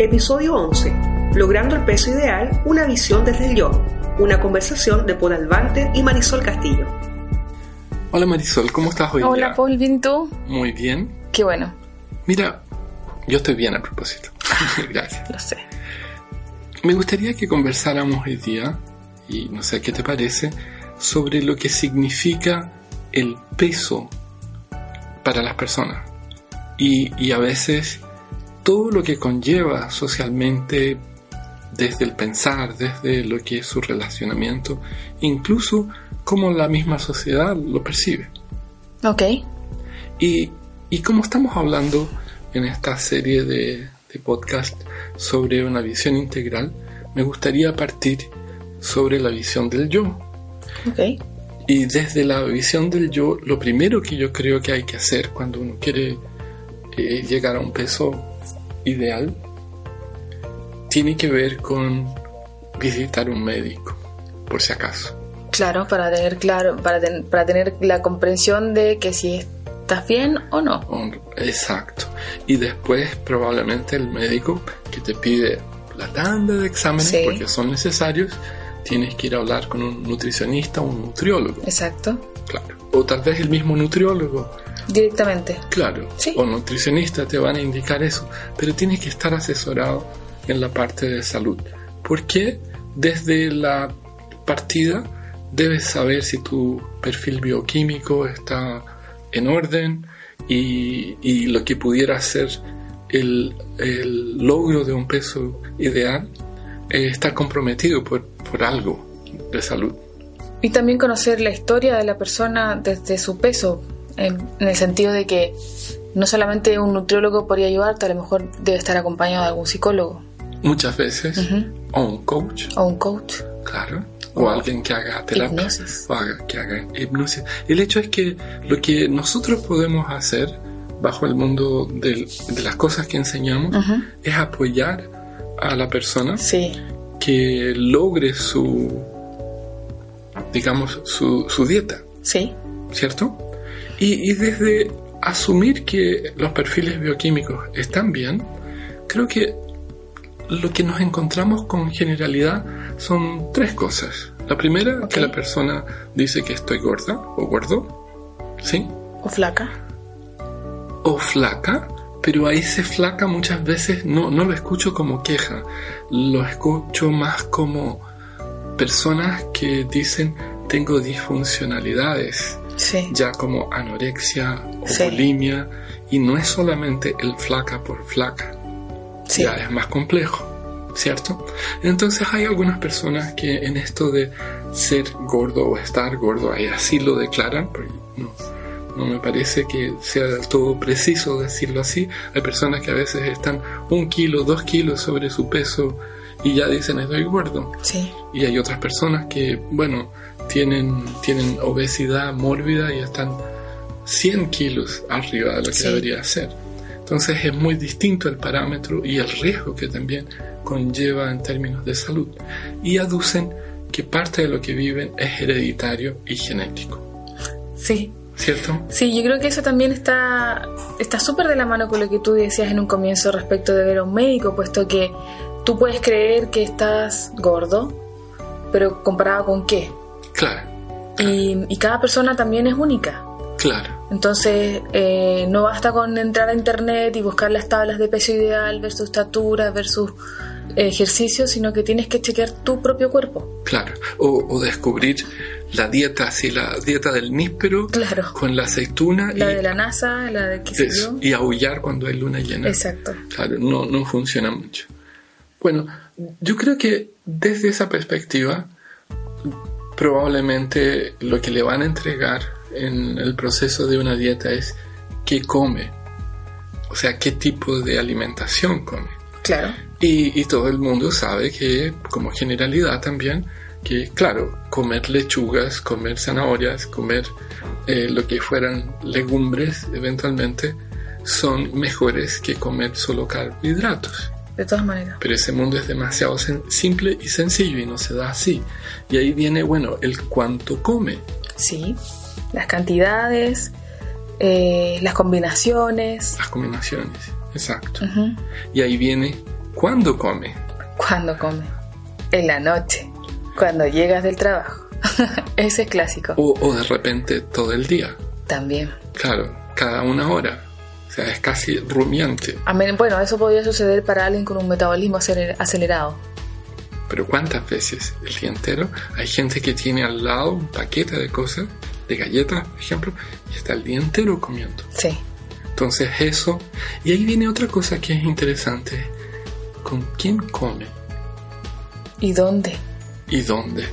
Episodio 11. Logrando el peso ideal, una visión desde el yo. Una conversación de Paul Albante y Marisol Castillo. Hola Marisol, ¿cómo estás hoy? Hola Paul, ¿bien y tú? Muy bien. Qué bueno. Mira, yo estoy bien a propósito. Gracias. Lo sé. Me gustaría que conversáramos hoy día, y no sé qué te parece, sobre lo que significa el peso para las personas. Y, y a veces todo lo que conlleva socialmente desde el pensar, desde lo que es su relacionamiento, incluso cómo la misma sociedad lo percibe. Ok. Y, y como estamos hablando en esta serie de, de podcast sobre una visión integral, me gustaría partir sobre la visión del yo. Ok. Y desde la visión del yo, lo primero que yo creo que hay que hacer cuando uno quiere eh, llegar a un peso ideal tiene que ver con visitar un médico, por si acaso. Claro, para tener claro, para, ten- para tener la comprensión de que si estás bien o no. Exacto. Y después probablemente el médico que te pide la tanda de exámenes Sí. porque son necesarios, tienes que ir a hablar con un nutricionista o un nutriólogo. Exacto. Claro. O tal vez el mismo nutriólogo Directamente. Claro, Sí. o nutricionista te van a indicar eso, pero tienes que estar asesorado en la parte de salud. Porque desde la partida debes saber si tu perfil bioquímico está en orden y, y lo que pudiera ser el, el logro de un peso ideal eh, está comprometido por, por algo de salud. Y también conocer la historia de la persona desde su peso, en, en el sentido de que no solamente un nutriólogo podría ayudarte, a lo mejor debe estar acompañado de algún psicólogo Muchas veces, o un coach, o un coach. Claro. O O alguien que haga terapia. hipnosis. O haga, que haga hipnosis. El hecho es que lo que nosotros podemos hacer bajo el mundo del- de las cosas que enseñamos es apoyar a la persona Sí, que logre su, digamos, su, su dieta, sí, ¿cierto? Y, y desde asumir que los perfiles bioquímicos están bien, creo que lo que nos encontramos con generalidad son tres cosas. La primera, que la persona dice que estoy gorda o gordo, ¿sí? o flaca. O flaca, pero a ese flaca muchas veces no, no lo escucho como queja, lo escucho más como personas que dicen tengo disfuncionalidades, Sí, ya como anorexia o Sí. bulimia, y no es solamente el flaca por flaca, sí, ya es más complejo, ¿cierto? Entonces hay algunas personas que en esto de ser gordo o estar gordo, ahí así lo declaran, porque no, no me parece que sea del todo preciso decirlo así. Hay personas que a veces están un kilo, dos kilos sobre su peso y ya dicen estoy gordo. sí, Y hay otras personas que, bueno, tienen, tienen obesidad mórbida y están 100 kilos arriba de lo que Sí. debería ser. Entonces es muy distinto el parámetro y el riesgo que también conlleva en términos de salud. Y aducen que parte de lo que viven es hereditario y genético. sí. ¿Cierto? Sí, yo creo que eso también está está súper de la mano con lo que tú decías en un comienzo respecto de ver a un médico, puesto que tú puedes creer que estás gordo, pero comparado con qué. Claro, Y, y cada persona también es única. claro. Entonces, eh, no basta con entrar a internet y buscar las tablas de peso ideal versus estatura versus ejercicio, sino que tienes que chequear tu propio cuerpo. Claro, o, o descubrir la dieta, así la dieta del níspero Claro. con la aceituna La y, de la NASA, la de qué sé yo. y aullar cuando hay luna llena. Exacto. Claro, no, no funciona mucho. Bueno, yo creo que desde esa perspectiva, probablemente lo que le van a entregar en el proceso de una dieta es qué come, o sea, qué tipo de alimentación come. Claro. Y, y todo el mundo sabe que, como generalidad también, que claro, comer lechugas, comer zanahorias, comer eh, lo que fueran legumbres eventualmente, son mejores que comer solo carbohidratos. De todas maneras. Pero ese mundo es demasiado simple y sencillo y no se da así. Y ahí viene, bueno, el cuánto come. Sí. Las cantidades, eh, las combinaciones. Las combinaciones, exacto. Y ahí viene ¿Cuándo come? ¿Cuándo come? En la noche, cuando llegas del trabajo. Ese es clásico. O, o de repente todo el día. También. Claro, cada una hora. O sea, es casi rumiante. Bueno, eso podría suceder para alguien con un metabolismo aceler- acelerado. Pero ¿cuántas veces el día entero hay gente que tiene al lado un paquete de cosas, de galletas, por ejemplo, y está el día entero comiendo? Sí. Entonces eso, y ahí viene otra cosa que es interesante, ¿con quién come ¿Y dónde? y dónde?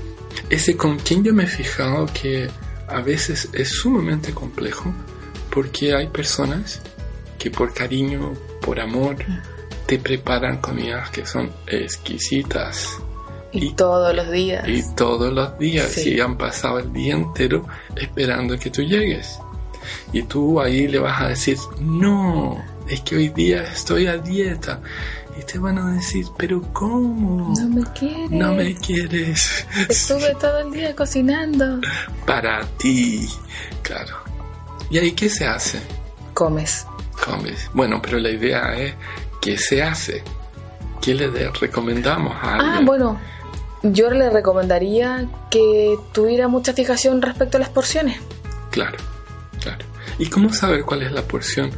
Ese con quién yo me he fijado que a veces es sumamente complejo porque hay personas que por cariño, por amor, te preparan comidas que son exquisitas Y, Y- todos los días. y todos los días Sí. y han pasado el día entero esperando que tú llegues. Y tú ahí le vas a decir, no, es que hoy día estoy a dieta. Y te van a decir, pero ¿cómo? No me quieres. No me quieres. Estuve todo el día cocinando. Para ti, claro. ¿Y ahí qué se hace? Comes. Bueno, pero la idea es, ¿qué se hace? ¿Qué le de- recomendamos a alguien? Ah, bueno. Yo le recomendaría que tuviera mucha fijación respecto a las porciones. Claro, claro. ¿Y cómo saber cuál es la porción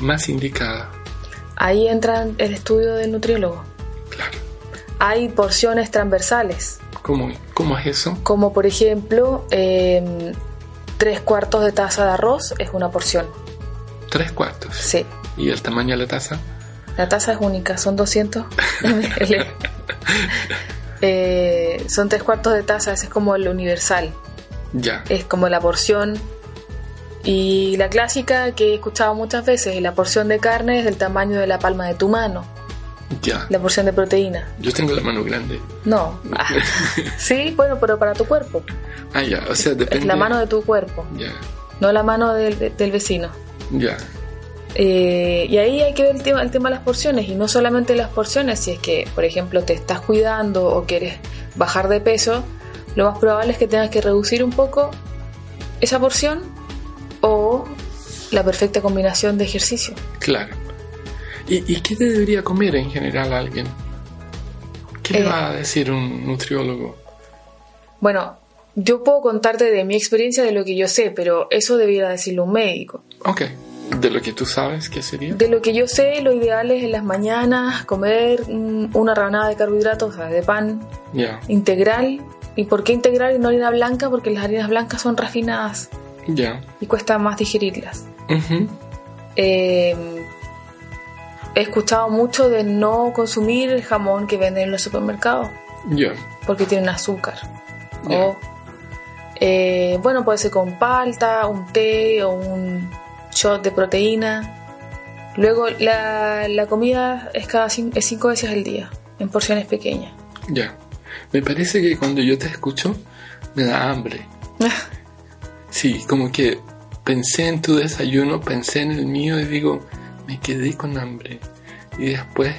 más indicada? Ahí entra el estudio del nutriólogo. Claro. Hay porciones transversales, ¿Cómo, cómo es eso? como por ejemplo, em, tres cuartos de taza de arroz es una porción. Tres cuartos. Sí, ¿Y el tamaño de la taza? la taza es única, son 200 ml. Eh, son tres cuartos de taza, ese es como el universal. Ya. es como la porción. Y la clásica que he escuchado muchas veces, la porción de carne es del tamaño de la palma de tu mano, Ya. la porción de proteína. Yo tengo la mano grande. No. Ah. sí, bueno, pero para tu cuerpo. Ah, ya. O sea, depende. La mano de tu cuerpo, Ya. no la mano del, de- del vecino. Ya. Eh, y ahí hay que ver el tema, el tema de las porciones, y no solamente las porciones, si es que, por ejemplo, te estás cuidando o quieres bajar de peso, lo más probable es que tengas que reducir un poco esa porción o la perfecta combinación de ejercicio. Claro. ¿Y, y qué te debería comer en general alguien? ¿Qué le Eh. va a decir un nutriólogo? Bueno, yo puedo contarte de mi experiencia de lo que yo sé, pero eso debiera decirlo un médico. Ok. ¿De lo que tú sabes qué sería? De lo que yo sé, lo ideal es en las mañanas comer mm, una rebanada de carbohidratos, o sea, de pan Ya. integral. ¿Y por qué integral y no harina blanca? Porque las harinas blancas son refinadas Ya. y cuesta más digerirlas. Eh, he escuchado mucho de no consumir el jamón que venden en los supermercados Ya. porque tienen azúcar. O, eh, bueno, puede ser con palta, un té o un shot de proteína. Luego, la, la comida es cada cin- es cinco veces al día, en porciones pequeñas. Ya. Me parece que cuando yo te escucho, me da hambre. Sí, como que pensé en tu desayuno, pensé en el mío y digo, me quedé con hambre. Y después,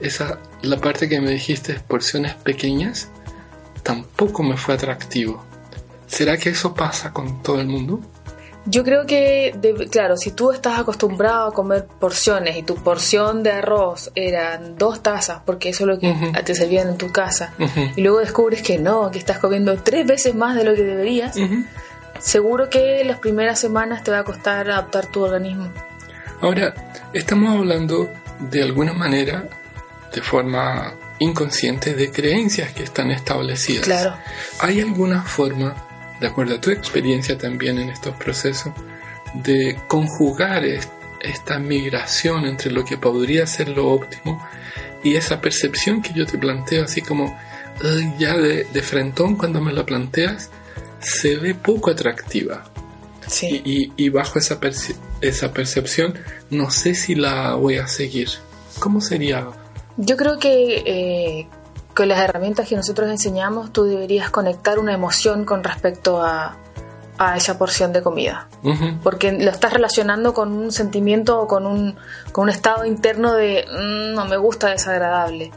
esa, la parte que me dijiste, porciones pequeñas, tampoco me fue atractivo. ¿Será que eso pasa con todo el mundo? Yo creo que, claro, si tú estás acostumbrado a comer porciones y tu porción de arroz eran dos tazas, porque eso es lo que te servían en tu casa, y luego descubres que no, que estás comiendo tres veces más de lo que deberías, seguro que las primeras semanas te va a costar adaptar tu organismo. Ahora, estamos hablando de alguna manera, de forma inconsciente, de creencias que están establecidas. Claro. ¿Hay alguna forma, de acuerdo a tu experiencia también en estos procesos, de conjugar es- esta migración entre lo que podría ser lo óptimo y esa percepción que yo te planteo, así como "Ay, ya de, de frentón cuando me la planteas, se ve poco atractiva? Sí. Y, bajo esa, esa percepción, no sé si la voy a seguir. ¿Cómo sería? Yo creo que eh, con las herramientas que nosotros enseñamos, tú deberías conectar una emoción con respecto a, a esa porción de comida. Porque lo estás relacionando con un sentimiento o con un, con un estado interno de "Mm, no me gusta, desagradable.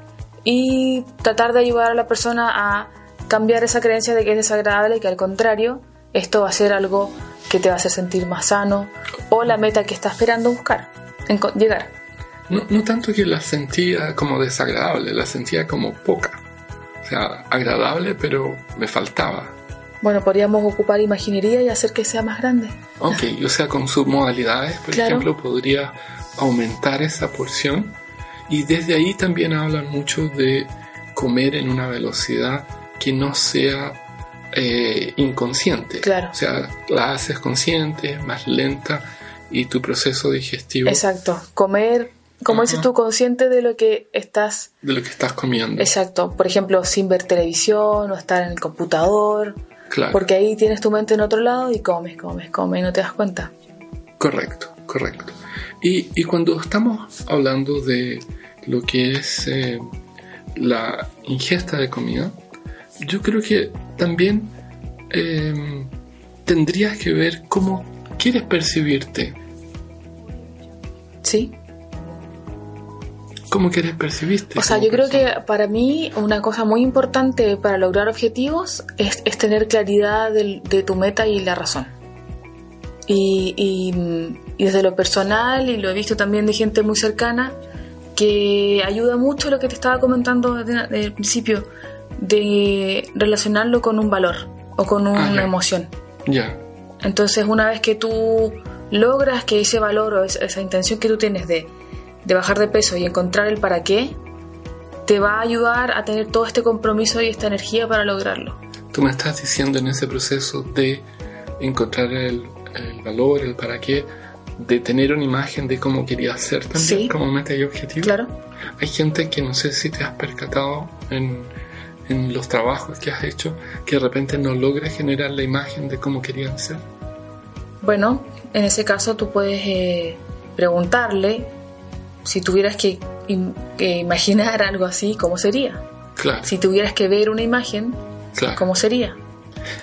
Y tratar de ayudar a la persona a cambiar esa creencia de que es desagradable y que al contrario, esto va a ser algo que te va a hacer sentir más sano o la meta que está esperando buscar, enco- llegar. No, no tanto que la sentía como desagradable, la sentía como poca. O sea, agradable, pero me faltaba. Bueno, podríamos ocupar imaginería y hacer que sea más grande. Ok, o sea, con submodalidades, por Claro. ejemplo, podría aumentar esa porción. Y desde ahí también hablan mucho de comer en una velocidad que no sea eh, inconsciente. Claro. O sea, la haces consciente, más lenta y tu proceso digestivo Exacto. Comer, como Ajá. dices tú, consciente de lo que estás. de lo que estás comiendo. Exacto. Por ejemplo, sin ver televisión o estar en el computador. Claro. Porque ahí tienes tu mente en otro lado y comes, comes, comes y no te das cuenta. Correcto, correcto. Y, y cuando estamos hablando de lo que es eh, la ingesta de comida, yo creo que también eh, tendrías que ver cómo quieres percibirte, ¿Sí? Cómo quieres percibirte. O sea, yo creo que persona. para mí una cosa muy importante para lograr objetivos es, es tener claridad del- de tu meta y la razón. Y, y- y desde lo personal, y lo he visto también de gente muy cercana, que ayuda mucho lo que te estaba comentando desde el principio, de relacionarlo con un valor o con una Ah, emoción. Ya, Entonces, una vez que tú logras que ese valor o esa, esa intención que tú tienes de, de bajar de peso y encontrar el para qué, te va a ayudar a tener todo este compromiso y esta energía para lograrlo. tú me estás diciendo en ese proceso de encontrar el, el valor, el para qué, de tener una imagen de cómo querías ser también Sí. como meta y objetivo. Claro. Hay gente que no sé si te has percatado en, en los trabajos que has hecho, que de repente no logra generar la imagen de cómo querían ser. Bueno, en ese caso tú puedes eh, preguntarle si tuvieras que, im- que imaginar algo así, ¿cómo sería? Claro, Si tuvieras que ver una imagen, claro. ¿cómo sería?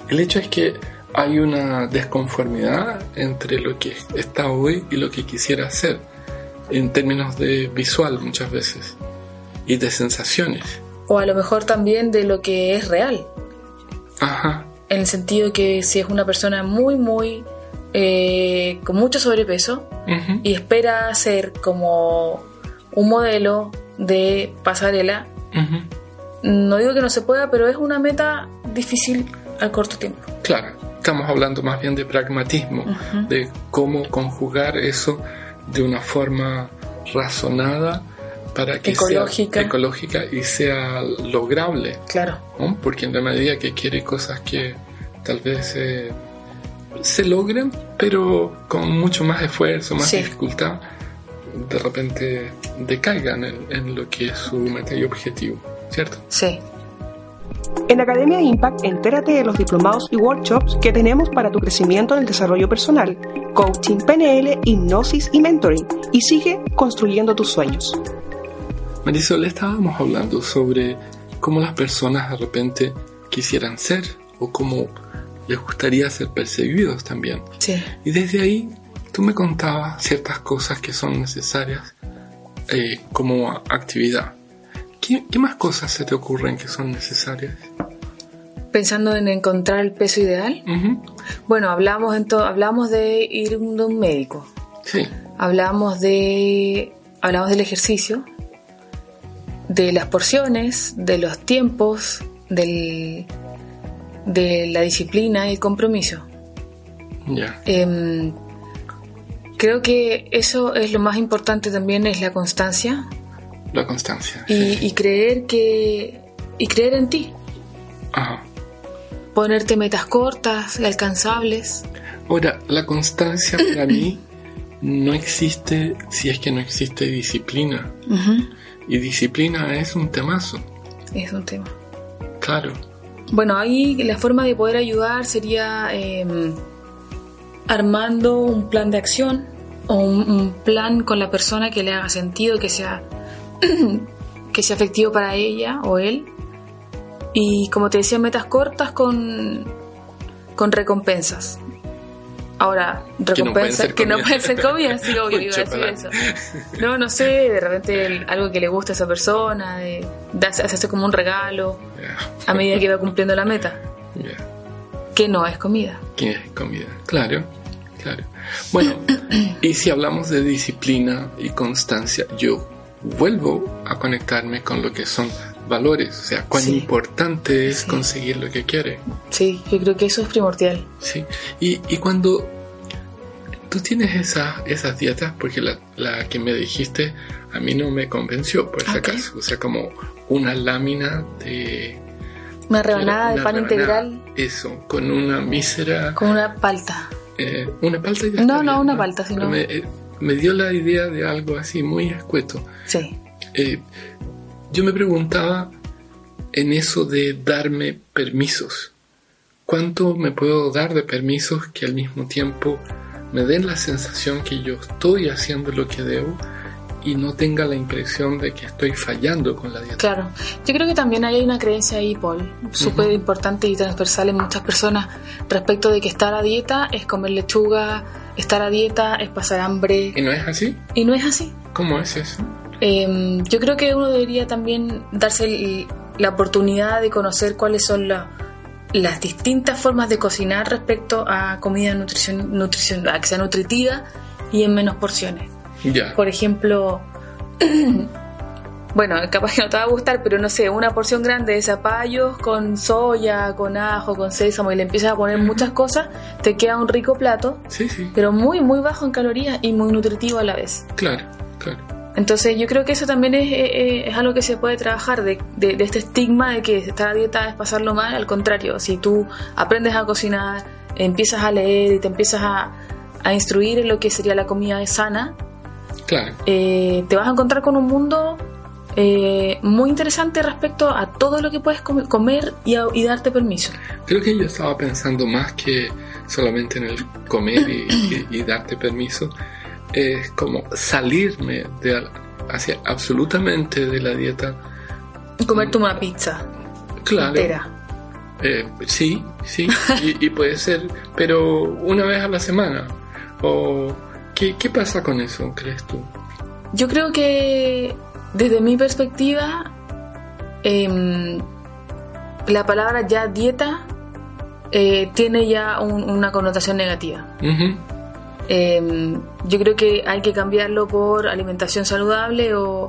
El hecho es que hay una desconformidad entre lo que está hoy y lo que quisiera ser, en términos de visual muchas veces, y de sensaciones. O a lo mejor también de lo que es real. Ajá, en el sentido que si es una persona muy, muy eh, con mucho sobrepeso ujú, y espera ser como un modelo de pasarela, ujú. no digo que no se pueda, pero es una meta difícil al corto tiempo. Claro, estamos hablando más bien de pragmatismo, Ujú. de cómo conjugar eso de una forma razonada para que Ecológica. sea ecológica y sea lograble, Claro, ¿no? porque en la medida que quiere cosas que tal vez eh, se logren, pero con mucho más esfuerzo, más Sí. dificultad, de repente decaigan en, en lo que es su meta y objetivo, ¿cierto? sí. En Academia Impact, entérate de los diplomados y workshops que tenemos para tu crecimiento en el desarrollo personal, coaching PNL, hipnosis y mentoring, y sigue construyendo tus sueños. Marisol, estábamos hablando sobre cómo las personas de repente quisieran ser o cómo les gustaría ser percibidos también. Sí. Y desde ahí tú me contabas ciertas cosas que son necesarias eh, como actividad. ¿Qué, qué más cosas se te ocurren que son necesarias? Pensando en encontrar el peso ideal, bueno, hablamos, hablamos de ir a un médico, Sí, hablamos de hablamos del ejercicio de las porciones de los tiempos del, de la disciplina y el compromiso ya, Em, creo que eso es lo más importante también es la constancia la constancia. y, sí. y creer que y creer en ti Ajá. ponerte metas cortas alcanzables Ahora, la constancia para mí no existe si es que no existe disciplina. Y disciplina es un temazo, es un tema claro. Bueno, ahí la forma de poder ayudar sería eh, armando un plan de acción o un, un plan con la persona que le haga sentido, que sea, que sea efectivo para ella o él. Y como te decía, metas cortas con, con recompensas. Ahora, Que ser que no pueden ser comida, sí, obvio, iba a decir eso. No, no sé, de repente el- algo que le gusta a esa persona, de, de hacerse como un regalo a medida que va cumpliendo la meta, que no es comida. ¿Qué es comida? Claro, claro. Bueno, y si hablamos de disciplina y constancia, yo vuelvo a conectarme con lo que son valores, o sea, cuán Sí. importante es Sí. conseguir lo que quiere. Sí, yo creo que eso es primordial. Sí, y, y cuando tú tienes esa, esas dietas, porque la, la que me dijiste a mí no me convenció, por si Ok. acaso, o sea, como una lámina de... Una rebanada de pan rebanada, integral Eso, con una mísera... con una palta. eh, una palta ya No, no, bien, una palta, sino- Me, eh, me dio la idea de algo así muy escueto. Sí. Eh, yo me preguntaba en eso de darme permisos. ¿Cuánto me puedo dar de permisos que al mismo tiempo me den la sensación que yo estoy haciendo lo que debo y no tenga la impresión de que estoy fallando con la dieta? Claro, yo creo que también hay una creencia ahí, Paul, súper importante y transversal en muchas personas respecto de que estar a dieta es comer lechuga, estar a dieta es pasar hambre, ¿Y no es así? y no es así. ¿Cómo es eso? Eh, yo creo que uno debería también darse el- la oportunidad de conocer cuáles son la- las distintas formas de cocinar respecto a comida nutrición, nutrición, a que sea nutritiva y en menos porciones. Ya. Por ejemplo, bueno, capaz que no te va a gustar, pero no sé, una porción grande de zapallos con soya, con ajo, con sésamo y le empiezas a poner muchas cosas, te queda un rico plato, Sí, sí, pero muy, muy bajo en calorías y muy nutritivo a la vez. claro, claro. Entonces yo creo que eso también es, es- es algo que se puede trabajar de, de- de este estigma de que estar a dieta es pasarlo mal. Al contrario, si tú aprendes a cocinar, empiezas a leer y te empiezas a, a instruir en lo que sería la comida sana, Claro, eh, te vas a encontrar con un mundo eh, muy interesante respecto a todo lo que puedes come- comer y, a- y darte permiso. creo que yo estaba pensando más que solamente en el comer y, y- y darte permiso, es como salirme de hacia absolutamente de la dieta. Comerte una pizza Claro, entera. eh, sí, sí, y, y puede ser, pero una vez a la semana. O ¿qué, qué pasa con eso, crees tú? Yo creo que desde mi perspectiva, em, la palabra ya dieta eh, tiene ya un- una connotación negativa. Em, yo creo que hay que cambiarlo por alimentación saludable o,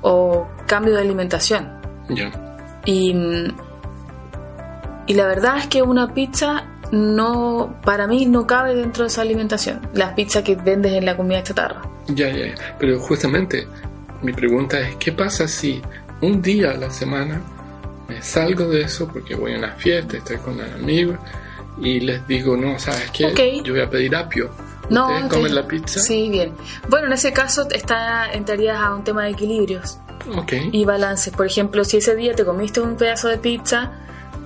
o cambio de alimentación. Ya, Y, y la verdad es que una pizza no, para mí no cabe dentro de esa alimentación. Las pizzas que vendes en la comida chatarra. ya, ya. Pero justamente mi pregunta es, ¿qué pasa si un día a la semana me salgo de eso porque voy a una fiesta, estoy con amigos y les digo, no, ¿sabes qué? Yo voy a pedir apio. No, ¿Ustedes comen la pizza? Sí, bien. Bueno, en ese caso está, entrarías a un tema de equilibrios Ok. y balances. Por ejemplo, si ese día te comiste un pedazo de pizza,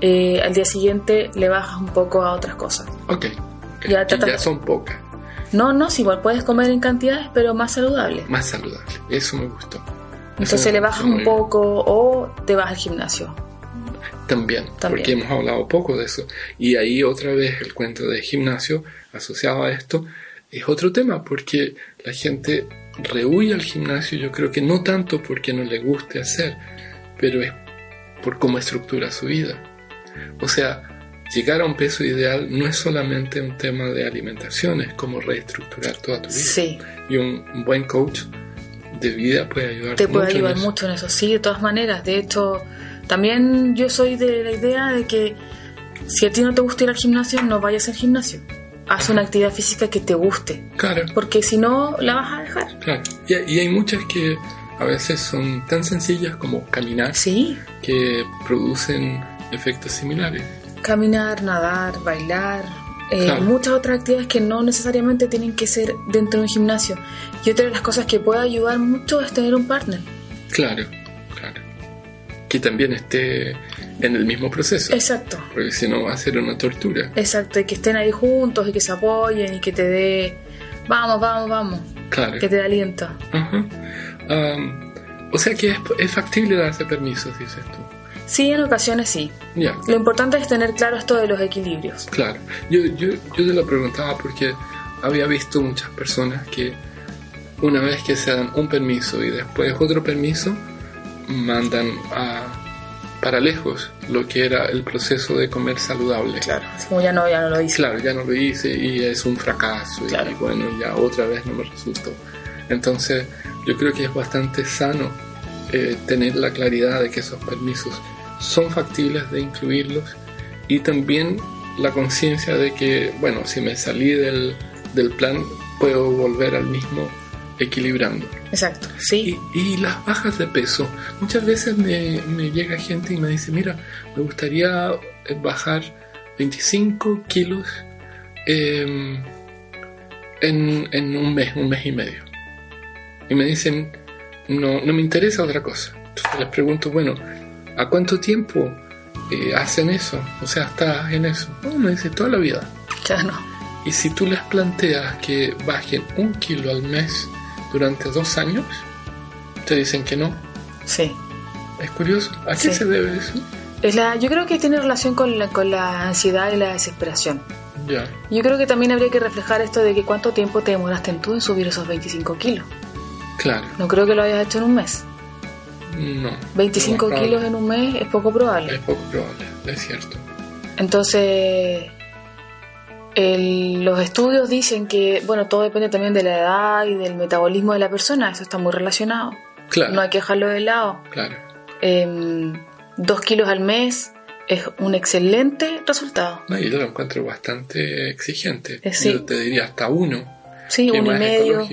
eh, al día siguiente le bajas un poco a otras cosas. Ok. ok. Ya ya son pocas. No, no, si igual puedes comer en cantidades, pero más saludable. Más saludable. Eso me gustó. Eso Entonces me le bajas un bien. poco o te vas al gimnasio. También, También. porque hemos hablado poco de eso. Y ahí otra vez el cuento de gimnasio asociado a esto es otro tema, porque la gente rehuye al gimnasio, yo creo que no tanto porque no le guste hacer, pero es por cómo estructura su vida. O sea, llegar a un peso ideal no es solamente un tema de alimentación, es como reestructurar toda tu vida. Sí, Y un, buen coach de vida puede ayudarte te puede mucho en ayudar eso. mucho en eso, sí, de todas maneras. De hecho, también yo soy de la idea de que si a ti no te gusta ir al gimnasio, no vayas al gimnasio. Haz una actividad física que te guste, Claro. porque si no, la vas a dejar. Claro, y, y hay muchas que a veces son tan sencillas como caminar Sí, que producen efectos similares. caminar, nadar, bailar, eh, Claro. muchas otras actividades que no necesariamente tienen que ser dentro de un gimnasio. Y otra de las cosas que puede ayudar mucho es tener un partner. Claro, claro. Que también esté en el mismo proceso, Exacto, porque si no va a ser una tortura. exacto, y que estén ahí juntos y que se apoyen y que te dé, vamos, vamos, vamos, Claro. que te dé aliento. Ajá. Am, o sea que es, es factible darse permisos, dices tú. Sí, en ocasiones sí. Ya, Lo importante es tener claro esto de los equilibrios. claro. Yo, yo, yo te lo preguntaba porque había visto muchas personas que una vez que se dan un permiso y después otro permiso, mandan a para lejos lo que era el proceso de comer saludable. Claro, como ya no, ya no lo hice. Claro, ya no lo hice y es un fracaso y bueno, ya otra vez no me resultó. Entonces, yo creo que es bastante sano eh, tener la claridad de que esos permisos son factibles de incluirlos y también la conciencia de que, bueno, si me salí del, del plan, puedo volver al mismo equilibrando. Exacto, sí. Y, las bajas de peso. Muchas veces me, me, llega gente y me dice, mira, me gustaría bajar 25 kilos em, en, en, un mes, un mes y medio. Y me dicen, no, no me interesa otra cosa. Entonces les pregunto, bueno, ¿a cuánto tiempo eh, hacen eso? O sea, ¿estás en eso? No, me dice, toda la vida. Ya no. Y si tú les planteas que bajen un kilo al mes, durante dos años, te dicen que no. Sí. Es curioso. ¿A qué se debe eso? Es la, yo creo que tiene relación con la, con la ansiedad y la desesperación. Ya. Yo creo que también habría que reflejar esto de que cuánto tiempo te demoraste en tú en subir esos 25 kilos. Claro. No creo que lo hayas hecho en un mes. No. 25 kilos en un mes es poco probable. Es poco probable, es cierto. Entonces, los estudios dicen que, bueno, todo depende también de la edad y del metabolismo de la persona, eso está muy relacionado. Claro. No hay que dejarlo de lado. Claro. Em, dos kilos al mes es un excelente resultado. No, yo lo encuentro bastante exigente. Eh, yo te diría hasta uno. Sí, uno y medio.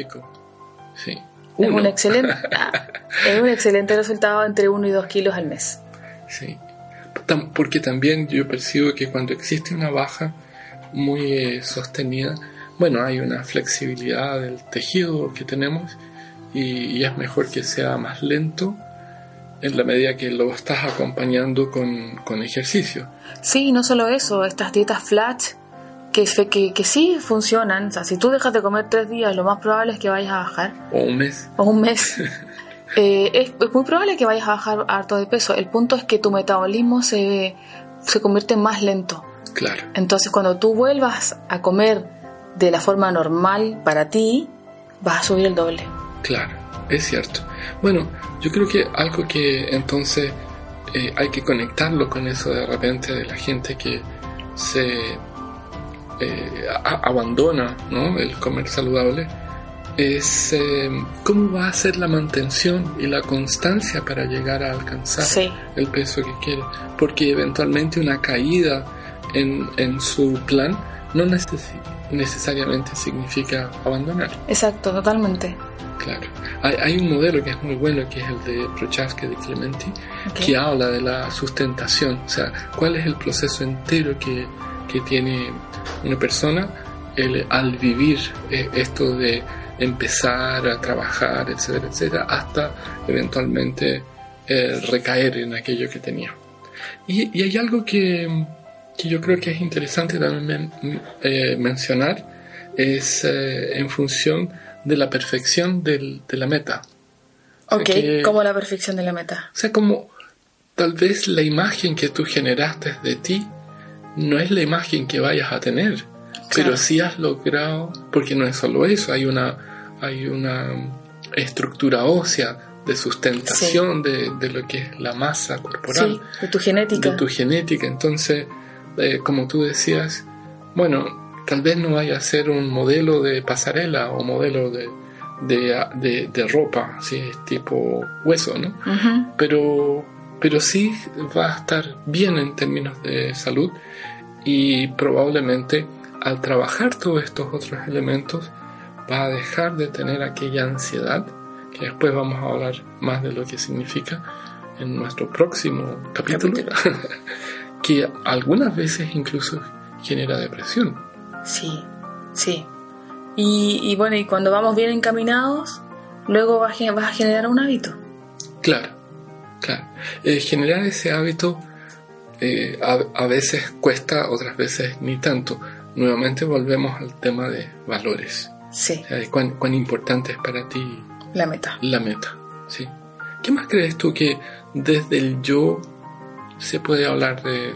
Sí. Es un, excelente, es un excelente resultado entre uno y dos kilos al mes. Sí. Porque también yo percibo que cuando existe una baja, muy eh, sostenida, bueno, hay una flexibilidad del tejido que tenemos y, es mejor que sea más lento en la medida que lo estás acompañando con, con ejercicio. Sí, no solo eso, estas dietas flat que, que, que sí funcionan, o sea, si tú dejas de comer tres días, lo más probable es que vayas a bajar. O un mes. O un mes. Eh, es, es, muy probable que vayas a bajar harto de peso. El punto es que tu metabolismo se, se convierte más lento. Claro. Entonces cuando tú vuelvas a comer de la forma normal para ti, vas a subir el doble. Claro, es cierto. Bueno, yo creo que algo que entonces eh, hay que conectarlo con eso de repente de la gente que se eh, abandona ¿no? el comer saludable es eh, cómo va a ser la mantención y la constancia para llegar a alcanzar el peso que quiere. Porque eventualmente una caída en, en su plan no necesariamente significa abandonar. Exacto, totalmente. Claro. Hay, hay, un modelo que es muy bueno, que es el de Prochaska de Clementi, que habla de la sustentación, o sea, cuál es el proceso entero que, que tiene una persona el, al vivir eh, esto de empezar a trabajar, etcétera, etcétera, hasta eventualmente eh, recaer en aquello que tenía. Y, y hay algo que, que yo creo que es interesante también eh, mencionar es eh, en función de la perfección del, de la meta. Ok, como la perfección de la meta. O sea, como tal vez la imagen que tú generaste de ti no es la imagen que vayas a tener, pero sí has logrado, porque no es solo eso, hay una, hay una estructura ósea de sustentación de, de, lo que es la masa corporal. Sí, de tu genética. De tu genética. Entonces, eh, como tú decías, bueno, tal vez no vaya a ser un modelo de pasarela o modelo de, de, de, ropa, así tipo hueso, ¿no? pero, pero sí va a estar bien en términos de salud y probablemente al trabajar todos estos otros elementos va a dejar de tener aquella ansiedad, que después vamos a hablar más de lo que significa en nuestro próximo capítulo. que algunas veces incluso genera depresión. Sí, sí. Y, bueno, y cuando vamos bien encaminados, luego vas, a generar un hábito. Claro, claro. Eh, generar ese hábito eh, a, veces cuesta, otras veces ni tanto. Nuevamente volvemos al tema de valores. Sí. cuán, cuán importante es para ti la meta. La meta, sí. ¿Qué más crees tú que desde el yo se puede hablar de,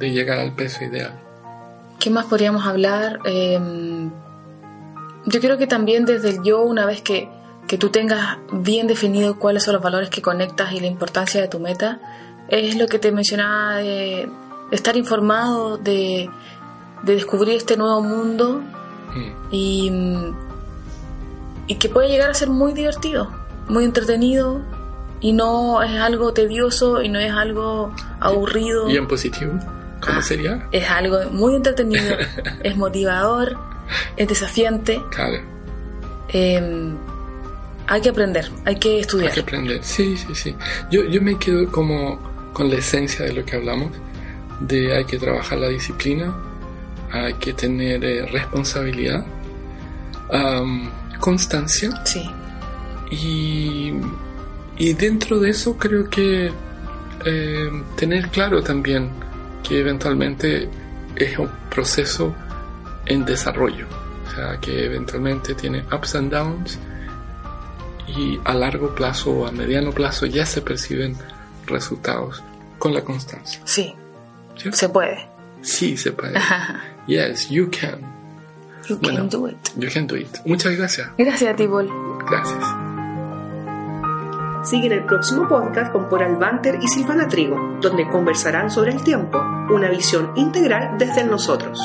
llegar al peso ideal. ¿Qué más podríamos hablar? Em, yo creo que también desde el yo, una vez que, tú tengas bien definido cuáles son los valores que conectas y la importancia de tu meta, es lo que te mencionaba de, de estar informado, de, de descubrir este nuevo mundo Mm. y, y que puede llegar a ser muy divertido, muy entretenido y no es algo tedioso y no es algo aburrido. ¿Y en positivo? ¿Cómo sería? Es algo muy entretenido, es motivador, es desafiante. Claro, eh, hay que aprender, hay que hay estudiar. que aprender. Sí, sí, sí. Yo, yo me quedo como con la esencia de lo que hablamos, de hay que trabajar la disciplina, hay que tener eh, responsabilidad, constancia Sí, y, y dentro de eso creo que eh, tener claro también que eventualmente es un proceso en desarrollo, o sea que eventualmente tiene ups and downs y a largo plazo o a mediano plazo ya se perciben resultados con la constancia. sí, ¿cierto? se puede. Sí se puede. Yes, you can. You Bueno. can do it. You can do it. Muchas gracias. Gracias a ti, Paul. Gracias. Sigue en el próximo podcast con Poral Banter y Silvana Trigo, donde conversarán sobre el tiempo, una visión integral desde nosotros.